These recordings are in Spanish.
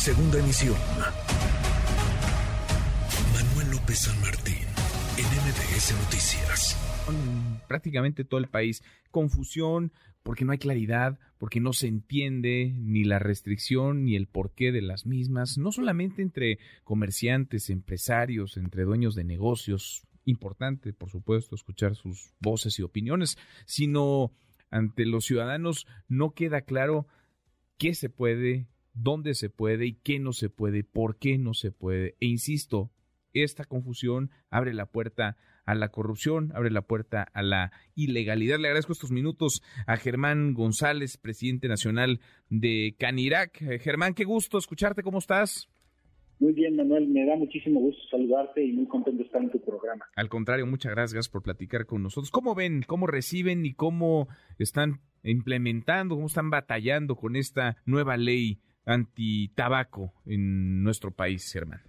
Segunda emisión. Manuel López San Martín, en MBS Noticias. Prácticamente todo el país. Confusión, porque no hay claridad, porque no se entiende ni la restricción ni el porqué de las mismas, no solamente entre comerciantes, empresarios, entre dueños de negocios, importante, por supuesto, escuchar sus voces y opiniones, sino ante los ciudadanos no queda claro qué se puede, dónde se puede y qué no se puede, por qué no se puede. E insisto, esta confusión abre la puerta a la corrupción, abre la puerta a la ilegalidad. Le agradezco estos minutos a Germán González, presidente nacional de Canirac. Eh, Germán, qué gusto escucharte, ¿cómo estás? Muy bien, Manuel, me da muchísimo gusto saludarte y muy contento de estar en tu programa. Al contrario, muchas gracias por platicar con nosotros. ¿Cómo ven, cómo reciben y cómo están implementando, cómo están batallando con esta nueva ley anti-tabaco en nuestro país, Germán?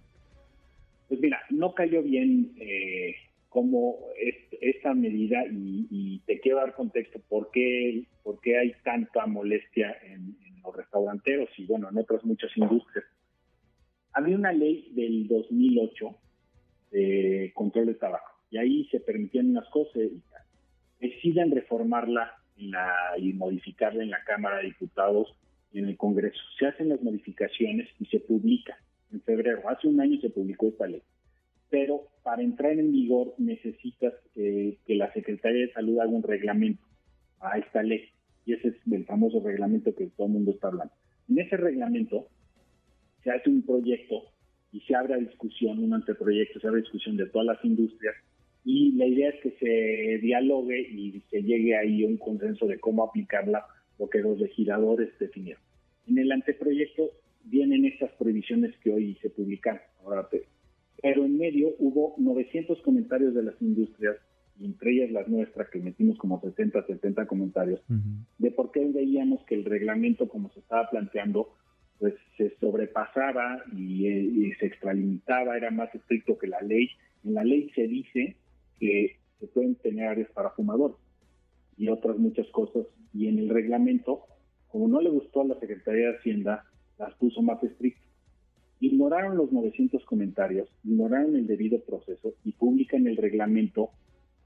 Pues mira, no cayó bien eh, como esta medida y, te quiero dar contexto por qué, por qué hay tanta molestia en, los restauranteros y bueno, en otras muchas industrias. Había una ley del 2008 de control de tabaco y ahí se permitían unas cosas y deciden reformarla y modificarla en la Cámara de Diputados y en el Congreso. Se hacen las modificaciones y se publica en febrero. Hace un año se publicó esta ley pero para entrar en vigor necesitas que la Secretaría de Salud haga un reglamento a esta ley. Y ese es el famoso reglamento que todo el mundo está hablando. En ese reglamento se hace un proyecto y se abre a discusión, un anteproyecto, se abre a discusión de todas las industrias y la idea es que se dialogue y se llegue ahí a un consenso de cómo aplicarla, lo que los legisladores definieron. En el anteproyecto vienen estas prohibiciones que hoy se publican. Ahora pero en medio hubo 900 comentarios de las industrias, y entre ellas las nuestras, que metimos como 60, 70 comentarios, de por qué veíamos que el reglamento, como se estaba planteando, pues se sobrepasaba y, y, se extralimitaba, era más estricto que la ley. En la ley se dice que se pueden tener áreas para fumadores y otras muchas cosas, y en el reglamento, como no le gustó a la Secretaría de Hacienda, las puso más estrictas ignoraron los 900 comentarios, ignoraron el debido proceso y publican el reglamento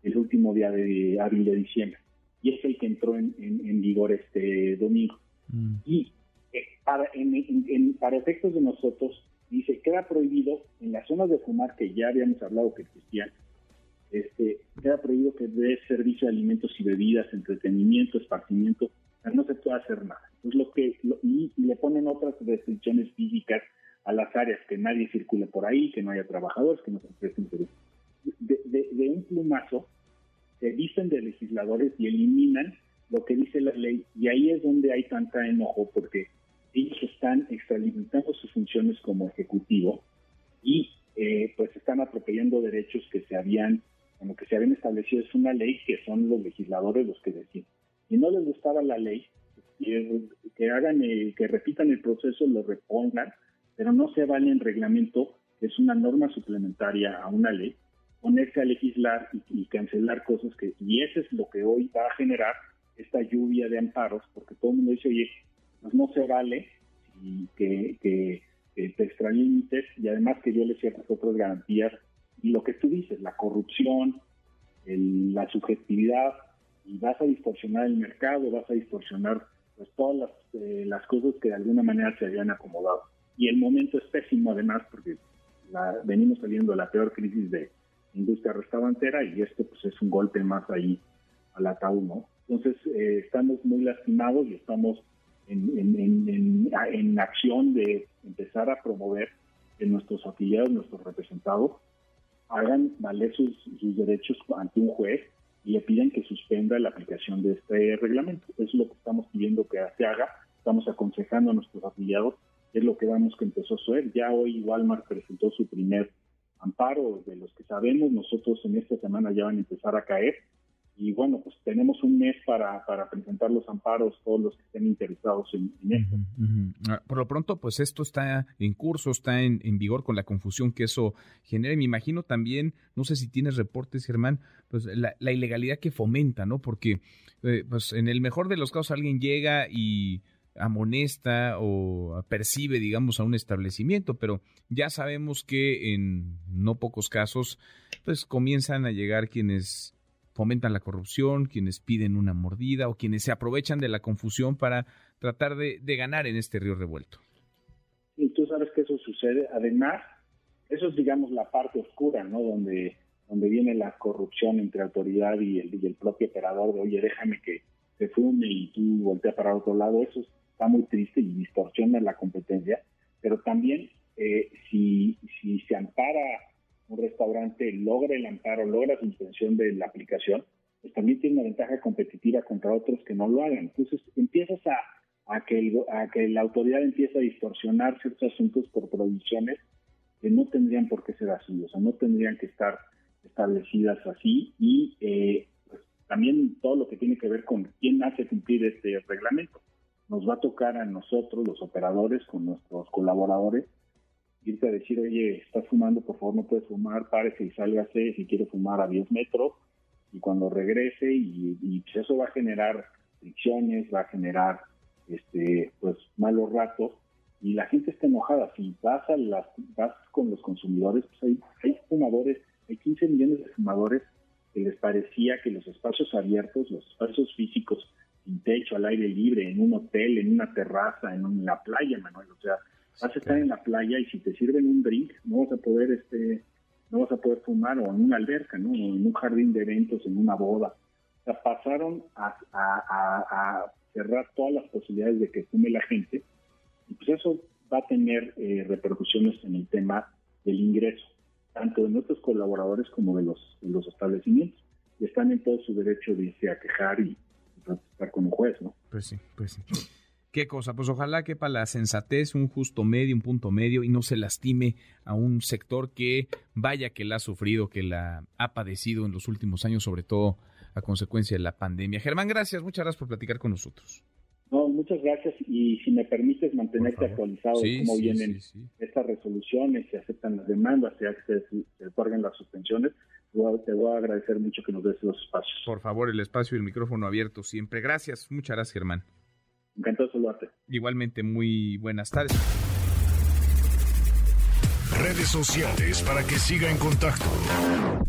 el último día de abril de diciembre. Y es el que entró en, vigor este domingo. Mm. Y eh, para, para efectos de nosotros, dice, queda prohibido en las zonas de fumar que ya habíamos hablado que existían, este, queda prohibido que dé servicio de alimentos y bebidas, entretenimiento, esparcimiento, no se puede hacer nada. Entonces, lo que, y le ponen otras restricciones físicas a las áreas, que nadie circule por ahí, que no haya trabajadores, que no se presten servicios. De, un plumazo se dicen de legisladores y eliminan lo que dice la ley y ahí es donde hay tanta enojo porque ellos están extralimitando sus funciones como ejecutivo y eh, pues están atropellando derechos que se habían como que se habían establecido es una ley que son los legisladores los que deciden. Y no les gustaba la ley que hagan que repitan el proceso lo repongan pero no se vale en reglamento, que es una norma suplementaria a una ley, ponerse a legislar y, cancelar cosas que, y eso es lo que hoy va a generar esta lluvia de amparos, porque todo el mundo dice, oye, pues no se vale y que, que, te extralímites y además que yo le ciertas otras garantías y lo que tú dices, la corrupción, la subjetividad, y vas a distorsionar el mercado, vas a distorsionar pues todas las, eh, las cosas que de alguna manera se habían acomodado y el momento es pésimo además porque venimos saliendo de la peor crisis de industria restaurantera y esto pues es un golpe más ahí al ataúd, ¿no? Entonces eh, estamos muy lastimados y estamos en, en, en, acción de empezar a promover que nuestros afiliados, nuestros representados, hagan valer sus, sus derechos ante un juez y le piden que suspenda la aplicación de este reglamento. Eso es lo que estamos pidiendo que se haga. Estamos aconsejando a nuestros afiliados es lo que vemos que empezó a suceder. Ya hoy Walmart presentó su primer amparo, de los que sabemos, nosotros en esta semana ya van a empezar a caer. Y bueno, pues tenemos un mes para, para presentar los amparos, todos los que estén interesados en, esto. Ah, por lo pronto, pues esto está en curso, está en, vigor con la confusión que eso genera. Y me imagino también, no sé si tienes reportes, Germán, pues la, ilegalidad que fomenta, ¿no? Porque, eh, pues en el mejor de los casos alguien llega y amonesta o percibe, digamos, a un establecimiento, pero ya sabemos que en no pocos casos, pues comienzan a llegar quienes fomentan la corrupción, quienes piden una mordida o quienes se aprovechan de la confusión para tratar de, ganar en este río revuelto. Y tú sabes que eso sucede. Además, eso es, digamos, la parte oscura, ¿no? Donde, donde viene la corrupción entre autoridad y el, y el propio operador de, oye, déjame que se fume y tú volteas para otro lado. Eso es está muy triste y distorsiona la competencia, pero también eh, si, restaurante, logra el amparo, logra suspensión de la aplicación, pues también tiene una ventaja competitiva contra otros que no lo hagan. Entonces empiezas a, a, que, a que la autoridad empiece a distorsionar ciertos asuntos por provisiones que no tendrían por qué ser así, o sea, no tendrían que estar establecidas así y eh, pues, también todo lo que tiene que ver con quién hace cumplir este reglamento nos va a tocar a nosotros, los operadores, con nuestros colaboradores, irte a decir, oye, estás fumando, por favor no puedes fumar, párese y sálgase si quiere fumar a 10 metros, y cuando regrese, y, pues eso va a generar fricciones, va a generar este pues malos ratos, y la gente está enojada. Si vas, a las, vas con los consumidores, pues hay, hay fumadores, hay 15 millones de fumadores que les parecía que los espacios abiertos, los espacios físicos, sin techo, al aire libre, en un hotel, en una terraza, en, la playa, Manuel. O sea, vas a estar en la playa y si te sirven un drink, no vas a poder, este, no vas a poder fumar, o en una alberca, ¿no? O en un jardín de eventos, en una boda. O sea, pasaron a, cerrar todas las posibilidades de que fume la gente, y pues eso va a tener eh, repercusiones en el tema del ingreso, tanto de nuestros colaboradores como de los, de los establecimientos. Y están en todo su derecho de irse a quejar y, estar con un juez, ¿no? Pues sí, pues sí. Qué cosa, pues ojalá que para la sensatez un justo medio, un punto medio y no se lastime a un sector que vaya que la ha sufrido, que la ha padecido en los últimos años, sobre todo a consecuencia de la pandemia. Germán, gracias, muchas gracias por platicar con nosotros. No, muchas gracias y si me permites mantenerte actualizado de cómo vienen estas resoluciones, se aceptan las demandas, se, se otorgan las suspensiones, te voy a agradecer mucho que nos des los espacios. Por favor, el espacio y el micrófono abierto siempre. Gracias, muchas gracias, Germán. Encantado de saludarte. Igualmente, muy buenas tardes. Redes sociales para que siga en contacto: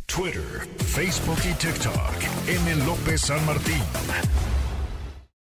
Twitter, Facebook y TikTok. M. López San Martín.